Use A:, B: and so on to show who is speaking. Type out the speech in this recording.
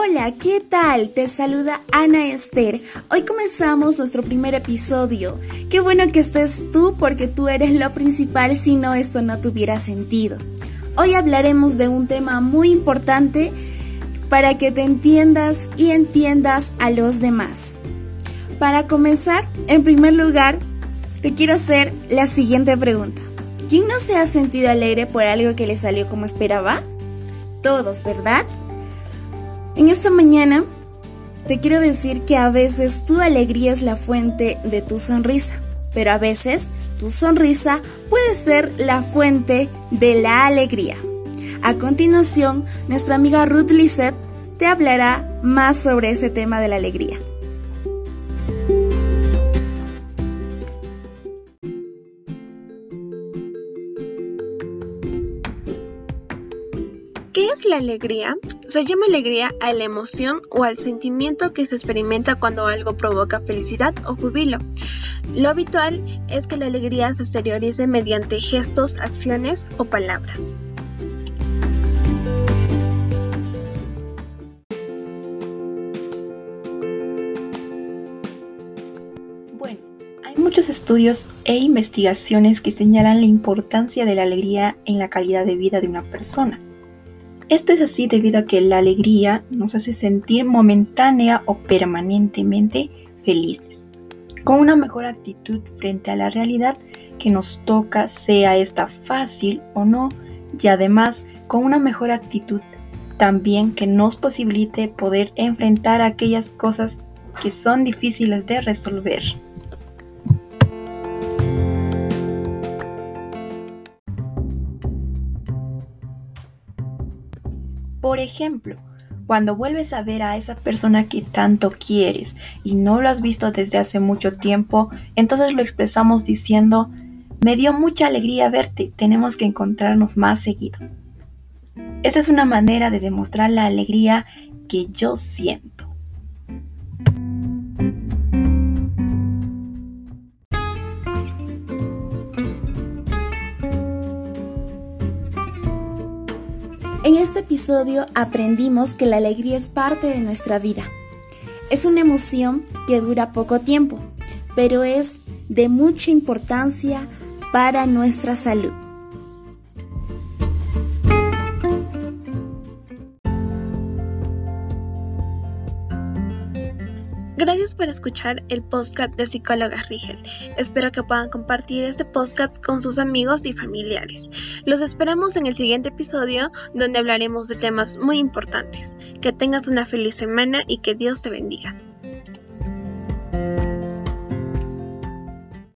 A: Hola, ¿qué tal? Te saluda Ana Esther. Hoy comenzamos nuestro primer episodio. Qué bueno que estés tú porque tú eres lo principal si no esto no tuviera sentido. Hoy hablaremos de un tema muy importante para que te entiendas y entiendas a los demás. Para comenzar, en primer lugar, te quiero hacer la siguiente pregunta. ¿Quién no se ha sentido alegre por algo que le salió como esperaba? Todos, ¿verdad? En esta mañana te quiero decir que a veces tu alegría es la fuente de tu sonrisa, pero a veces tu sonrisa puede ser la fuente de la alegría. A continuación, nuestra amiga Ruth Lisette te hablará más sobre ese tema de la alegría.
B: ¿Qué es la alegría? Se llama alegría a la emoción o al sentimiento que se experimenta cuando algo provoca felicidad o jubilo. Lo habitual es que la alegría se exteriorice mediante gestos, acciones o palabras.
C: Bueno, hay muchos estudios e investigaciones que señalan la importancia de la alegría en la calidad de vida de una persona. Esto es así debido a que la alegría nos hace sentir momentánea o permanentemente felices, con una mejor actitud frente a la realidad que nos toca, sea esta fácil o no, y además con una mejor actitud también que nos posibilite poder enfrentar aquellas cosas que son difíciles de resolver. Por ejemplo, cuando vuelves a ver a esa persona que tanto quieres y no lo has visto desde hace mucho tiempo, entonces lo expresamos diciendo, me dio mucha alegría verte, tenemos que encontrarnos más seguido. Esta es una manera de demostrar la alegría que yo siento.
A: En este episodio aprendimos que la alegría es parte de nuestra vida. Es una emoción que dura poco tiempo, pero es de mucha importancia para nuestra salud.
B: Gracias por escuchar el podcast de Psicóloga Rigel. Espero que puedan compartir este podcast con sus amigos y familiares. Los esperamos en el siguiente episodio donde hablaremos de temas muy importantes. Que tengas una feliz semana y que Dios te bendiga.